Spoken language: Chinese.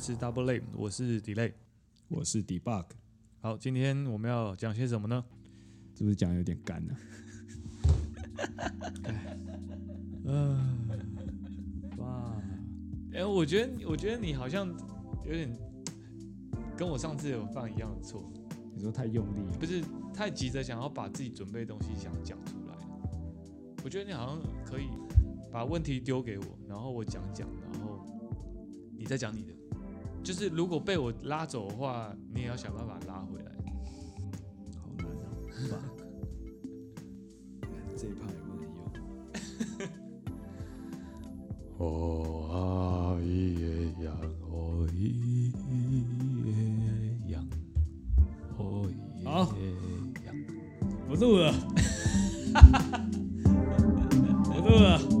是 Double Lay，我是 Delay。我是 Debug，好，今天我们要讲些什么呢？是不是讲得有点干呢、嗯，哇，哎、我觉得，我觉得你好像有点跟我上次有犯一样的错，你说太用力了，不是太急着想要把自己准备的东西想讲出来。我觉得你好像可以把问题丢给我，然后我讲讲，然后你在讲你的。就是如果被我拉走的话，你也要想办法拉回来。好难啊！Fuck，这一趴也不能用。哦啊咿耶呀，哦咿耶呀，哦咿好耶呀。不录了。